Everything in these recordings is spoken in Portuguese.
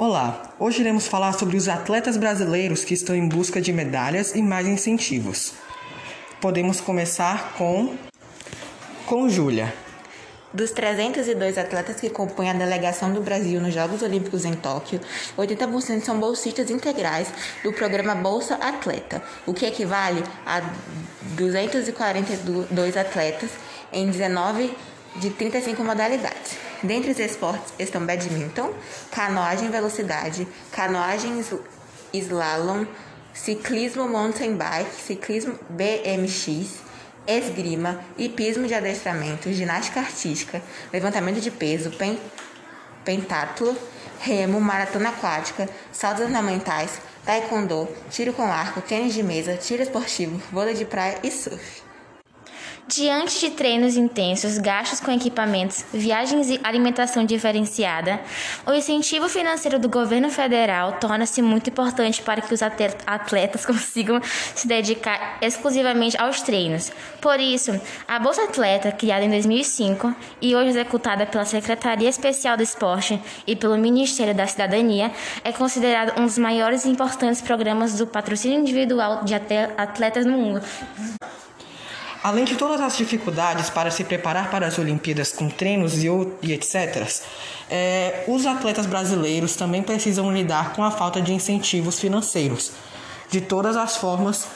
Olá, hoje iremos falar sobre os atletas brasileiros que estão em busca de medalhas e mais incentivos. Podemos começar com com Júlia. Dos 302 atletas que compõem a delegação do Brasil nos Jogos Olímpicos em Tóquio, 80% são bolsistas integrais do programa Bolsa Atleta, o que equivale a 242 atletas em 19 de 35 modalidades. Dentre os esportes estão badminton, canoagem velocidade, canoagem slalom, ciclismo mountain bike, ciclismo BMX, esgrima, hipismo de adestramento, ginástica artística, levantamento de peso, pen, pentatlo, remo, maratona aquática, saltos ornamentais, taekwondo, tiro com arco, tênis de mesa, tiro esportivo, vôlei de praia e surf. Diante de treinos intensos, gastos com equipamentos, viagens e alimentação diferenciada, o incentivo financeiro do governo federal torna-se muito importante para que os atletas consigam se dedicar exclusivamente aos treinos. Por isso, a Bolsa Atleta, criada em 2005 e hoje executada pela Secretaria Especial do Esporte e pelo Ministério da Cidadania, é considerada um dos maiores e importantes programas do patrocínio individual de atletas no mundo. Além de todas as dificuldades para se preparar para as Olimpíadas com treinos e, e etc., é, os atletas brasileiros também precisam lidar com a falta de incentivos financeiros, de todas as formas,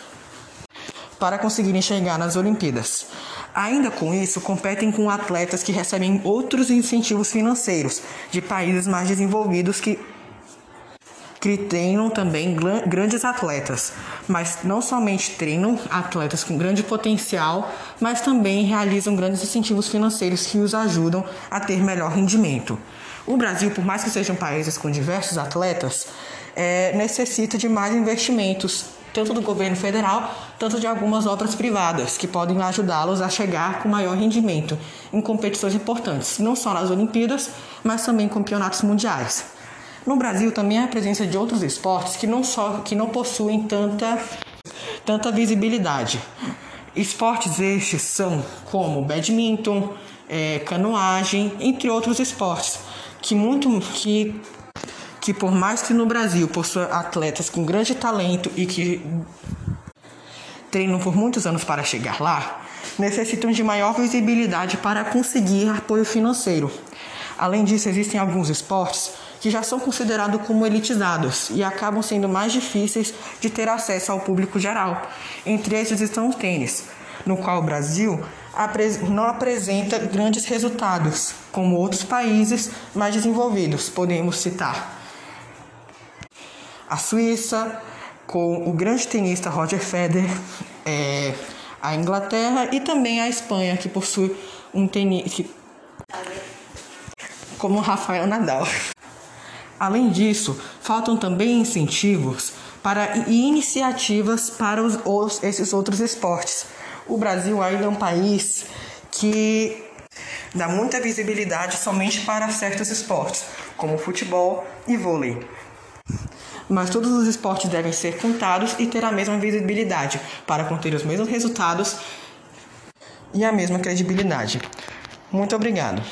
para conseguirem chegar nas Olimpíadas. Ainda com isso, competem com atletas que recebem outros incentivos financeiros de países mais desenvolvidos que que treinam também grandes atletas, mas não somente treinam atletas com grande potencial, mas também realizam grandes incentivos financeiros que os ajudam a ter melhor rendimento. O Brasil, por mais que sejam países com diversos atletas, é, necessita de mais investimentos, tanto do governo federal, tanto de algumas obras privadas, que podem ajudá-los a chegar com maior rendimento em competições importantes, não só nas Olimpíadas, mas também em campeonatos mundiais. No Brasil também há a presença de outros esportes que não, só, que não possuem tanta, tanta visibilidade. Esportes estes são como badminton, é, canoagem, entre outros esportes, que muito que que por mais que no Brasil possua atletas com grande talento e que treinam por muitos anos para chegar lá, necessitam de maior visibilidade para conseguir apoio financeiro. Além disso, existem alguns esportes que já são considerados como elitizados e acabam sendo mais difíceis de ter acesso ao público geral. Entre esses estão o tênis, no qual o Brasil não apresenta grandes resultados, como outros países mais desenvolvidos. Podemos citar a Suíça, com o grande tenista Roger Federer, é, a Inglaterra e também a Espanha, que possui um tenista como Rafael Nadal. Além disso, faltam também incentivos para e iniciativas para os, os, esses outros esportes. O Brasil ainda é um país que dá muita visibilidade somente para certos esportes, como futebol e vôlei. Mas todos os esportes devem ser contados e ter a mesma visibilidade para conter os mesmos resultados e a mesma credibilidade. Muito obrigado.